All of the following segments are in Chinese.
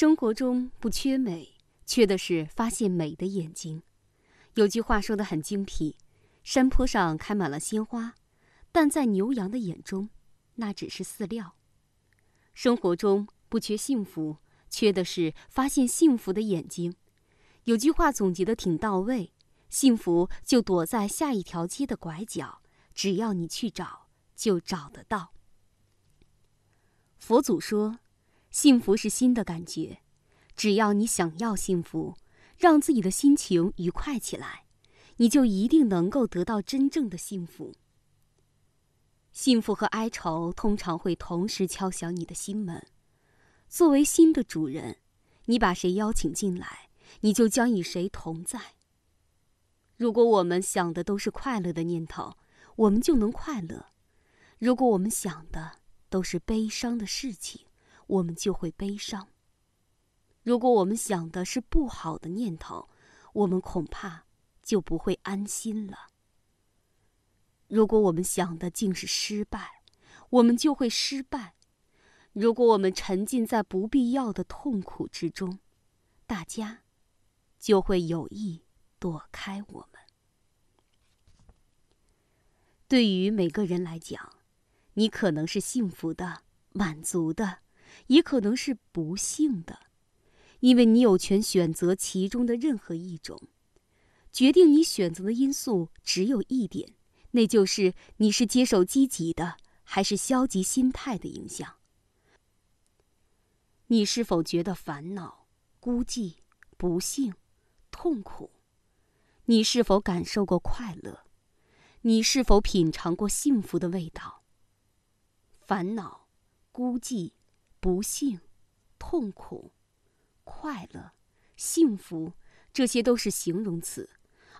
生活中不缺美，缺的是发现美的眼睛。有句话说的很精辟：山坡上开满了鲜花，但在牛羊的眼中，那只是饲料。生活中不缺幸福，缺的是发现幸福的眼睛。有句话总结的挺到位：幸福就躲在下一条街的拐角，只要你去找，就找得到。佛祖说。幸福是新的感觉，只要你想要幸福，让自己的心情愉快起来，你就一定能够得到真正的幸福。幸福和哀愁通常会同时敲响你的心门。作为心的主人，你把谁邀请进来，你就将与谁同在。如果我们想的都是快乐的念头，我们就能快乐；如果我们想的都是悲伤的事情，我们就会悲伤。如果我们想的是不好的念头，我们恐怕就不会安心了。如果我们想的竟是失败，我们就会失败。如果我们沉浸在不必要的痛苦之中，大家就会有意躲开我们。对于每个人来讲，你可能是幸福的、满足的。也可能是不幸的，因为你有权选择其中的任何一种。决定你选择的因素只有一点，那就是你是接受积极的还是消极心态的影响。你是否觉得烦恼、孤寂、不幸、痛苦？你是否感受过快乐？你是否品尝过幸福的味道？烦恼、孤寂。不幸、痛苦、快乐、幸福，这些都是形容词，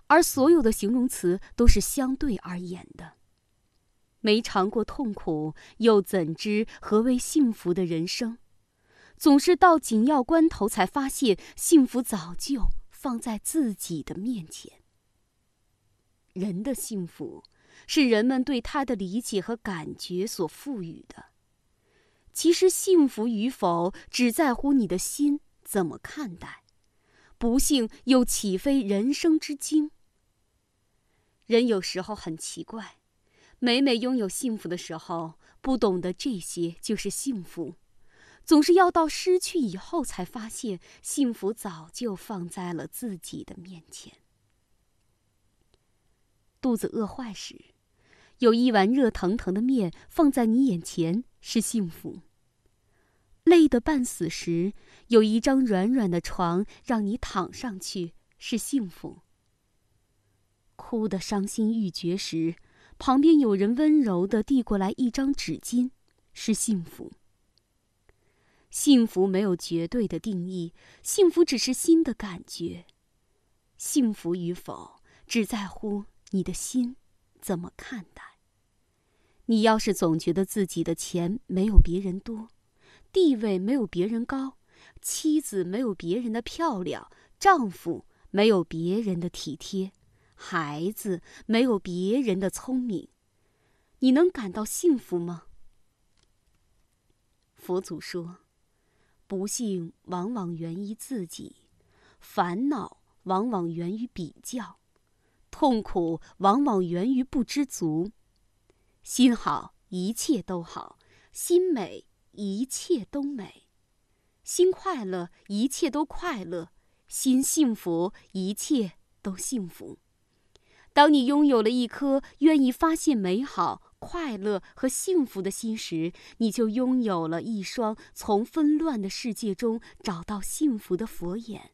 而所有的形容词都是相对而言的。没尝过痛苦，又怎知何为幸福的人生？总是到紧要关头才发现，幸福早就放在自己的面前。人的幸福，是人们对他的理解和感觉所赋予的。其实幸福与否，只在乎你的心怎么看待。不幸又岂非人生之经？人有时候很奇怪，每每拥有幸福的时候，不懂得这些就是幸福，总是要到失去以后才发现，幸福早就放在了自己的面前。肚子饿坏时，有一碗热腾腾的面放在你眼前，是幸福。累得半死时，有一张软软的床让你躺上去，是幸福；哭得伤心欲绝时，旁边有人温柔地递过来一张纸巾，是幸福。幸福没有绝对的定义，幸福只是心的感觉。幸福与否，只在乎你的心怎么看待。你要是总觉得自己的钱没有别人多，地位没有别人高，妻子没有别人的漂亮，丈夫没有别人的体贴，孩子没有别人的聪明，你能感到幸福吗？佛祖说：“不幸往往源于自己，烦恼往往源于比较，痛苦往往源于不知足。心好，一切都好；心美。”一切都美，心快乐，一切都快乐；心幸福，一切都幸福。当你拥有了一颗愿意发现美好、快乐和幸福的心时，你就拥有了一双从纷乱的世界中找到幸福的佛眼，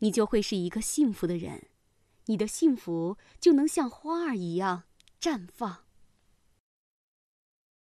你就会是一个幸福的人，你的幸福就能像花儿一样绽放。